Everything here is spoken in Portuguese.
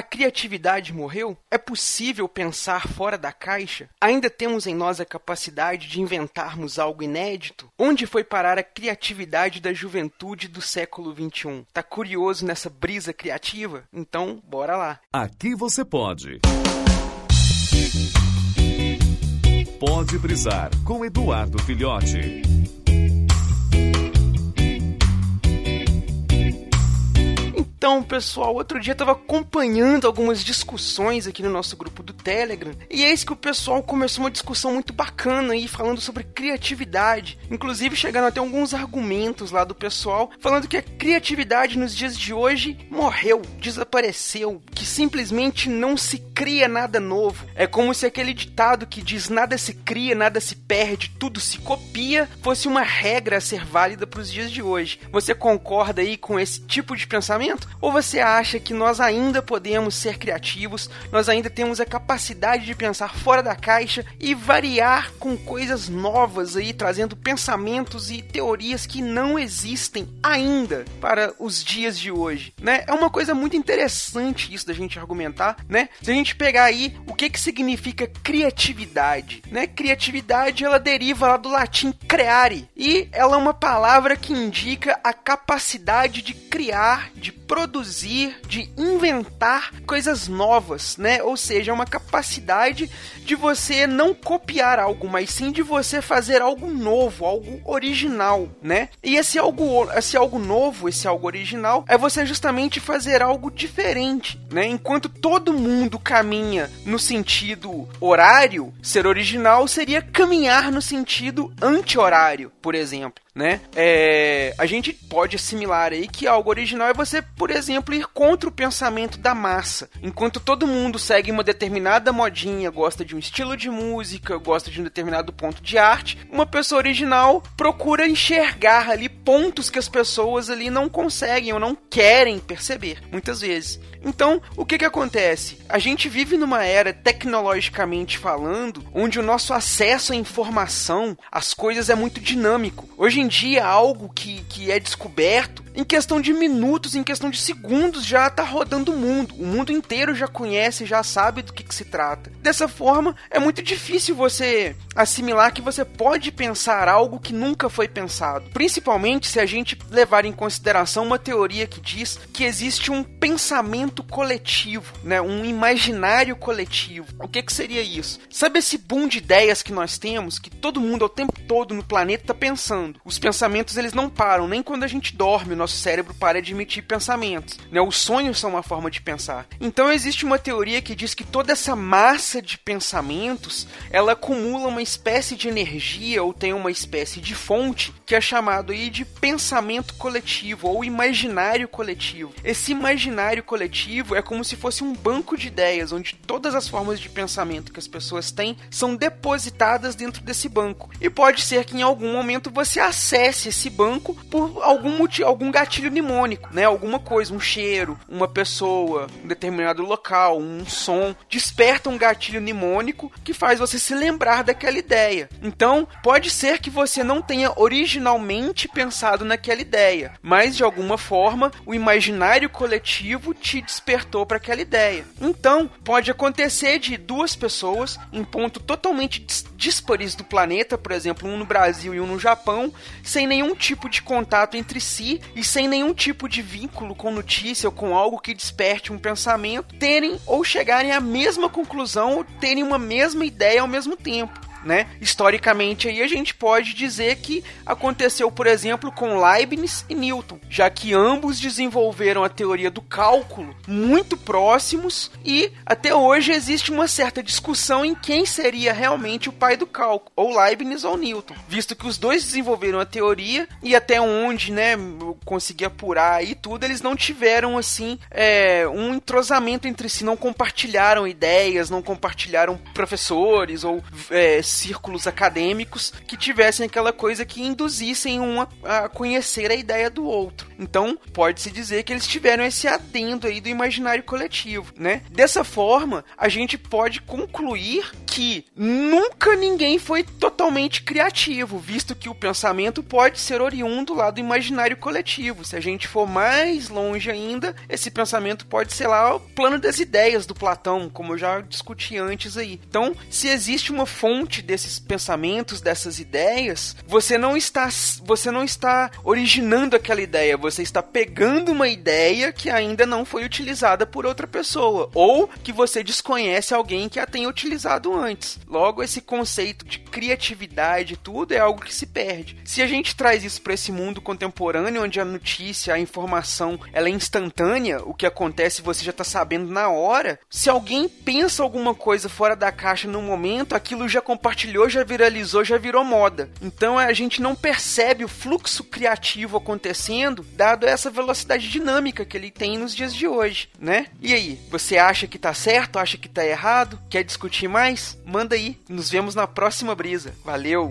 A criatividade morreu? É possível pensar fora da caixa? Ainda temos em nós a capacidade de inventarmos algo inédito? Onde foi parar a criatividade da juventude do século XXI? Tá curioso nessa brisa criativa? Então, bora lá. Aqui você pode. Pode brisar com Eduardo Filhote. Então, pessoal, outro dia eu tava acompanhando algumas discussões aqui no nosso grupo do Telegram, e eis que o pessoal começou uma discussão muito bacana aí, falando sobre criatividade. Inclusive, chegando até alguns argumentos lá do pessoal, falando que a criatividade nos dias de hoje morreu, desapareceu, que simplesmente não se cria nada novo. É como se aquele ditado que diz nada se cria, nada se perde, tudo se copia, fosse uma regra a ser válida para os dias de hoje. Você concorda aí com esse tipo de pensamento? Ou você acha que nós ainda podemos ser criativos, nós ainda temos a capacidade de pensar fora da caixa e variar com coisas novas aí, trazendo pensamentos e teorias que não existem ainda para os dias de hoje, né? É uma coisa muito interessante isso da gente argumentar, né? Se a gente pegar aí o que que significa criatividade, né? Criatividade ela deriva lá do latim creare e ela é uma palavra que indica a capacidade de criar, de produzir, de inventar coisas novas, né? Ou seja, uma capacidade de você não copiar algo, mas sim de você fazer algo novo, algo original, né? E esse algo, esse algo novo, esse algo original, é você justamente fazer algo diferente, né? Enquanto todo mundo caminha no sentido horário, ser original seria caminhar no sentido anti-horário, por exemplo né? É, a gente pode assimilar aí que algo original é você, por exemplo, ir contra o pensamento da massa. Enquanto todo mundo segue uma determinada modinha, gosta de um estilo de música, gosta de um determinado ponto de arte, uma pessoa original procura enxergar ali pontos que as pessoas ali não conseguem ou não querem perceber, muitas vezes. Então, o que que acontece? A gente vive numa era tecnologicamente falando, onde o nosso acesso à informação, às coisas é muito dinâmico. Hoje em dia, algo que, que é descoberto em questão de minutos, em questão de segundos, já está rodando o mundo. O mundo inteiro já conhece, já sabe do que, que, se trata. Dessa forma, é muito difícil você assimilar que você pode pensar algo que nunca foi pensado. Principalmente se a gente levar em consideração uma teoria que diz que existe um pensamento coletivo, né? um imaginário coletivo. O que, que seria isso? Sabe esse boom de ideias que nós temos, que todo mundo ao tempo todo no planeta está pensando? Os pensamentos eles não param, nem quando a gente dorme nosso cérebro para de emitir pensamentos. Né? Os sonhos são uma forma de pensar. Então existe uma teoria que diz que toda essa massa de pensamentos ela acumula uma espécie de energia ou tem uma espécie de fonte que é chamado aí de pensamento coletivo ou imaginário coletivo. Esse imaginário coletivo é como se fosse um banco de ideias onde todas as formas de pensamento que as pessoas têm são depositadas dentro desse banco. E pode ser que em algum momento você acesse esse banco por algum algum um gatilho mnemônico, né? Alguma coisa, um cheiro, uma pessoa, um determinado local, um som, desperta um gatilho mnemônico que faz você se lembrar daquela ideia. Então, pode ser que você não tenha originalmente pensado naquela ideia, mas de alguma forma o imaginário coletivo te despertou para aquela ideia. Então, pode acontecer de duas pessoas em ponto totalmente díspares do planeta, por exemplo, um no Brasil e um no Japão, sem nenhum tipo de contato entre si e sem nenhum tipo de vínculo com notícia ou com algo que desperte um pensamento, terem ou chegarem à mesma conclusão ou terem uma mesma ideia ao mesmo tempo né? Historicamente aí a gente pode dizer que aconteceu, por exemplo, com Leibniz e Newton, já que ambos desenvolveram a teoria do cálculo muito próximos e até hoje existe uma certa discussão em quem seria realmente o pai do cálculo, ou Leibniz ou Newton, visto que os dois desenvolveram a teoria e até onde, né, eu consegui apurar aí tudo, eles não tiveram assim é, um entrosamento entre si, não compartilharam ideias, não compartilharam professores ou é, círculos acadêmicos que tivessem aquela coisa que induzissem um a, conhecer a ideia do outro. Então, pode-se dizer que eles tiveram esse adendo aí do imaginário coletivo, né? Dessa forma, a gente pode concluir que nunca ninguém foi totalmente criativo, visto que o pensamento pode ser oriundo lá do imaginário coletivo. Se a gente for mais longe ainda, esse pensamento pode ser lá o plano das ideias do Platão, como eu já discuti antes aí. Então, se existe uma fonte desses pensamentos, dessas ideias, você não está você não está originando aquela ideia, você está pegando uma ideia que ainda não foi utilizada por outra pessoa ou que você desconhece alguém que a tenha utilizado antes. Logo, esse conceito de criatividade tudo é algo que se perde. Se a gente traz isso para esse mundo contemporâneo, onde a notícia, a informação, ela é instantânea, o que acontece você já está sabendo na hora. Se alguém pensa alguma coisa fora da caixa no momento, aquilo já compartilhou, já viralizou, já virou moda. Então a gente não percebe o fluxo criativo acontecendo, dado essa velocidade dinâmica que ele tem nos dias de hoje, né? E aí, você acha que tá certo? Acha que tá errado? Quer discutir mais? Manda aí. Nos vemos na próxima brisa. Valeu!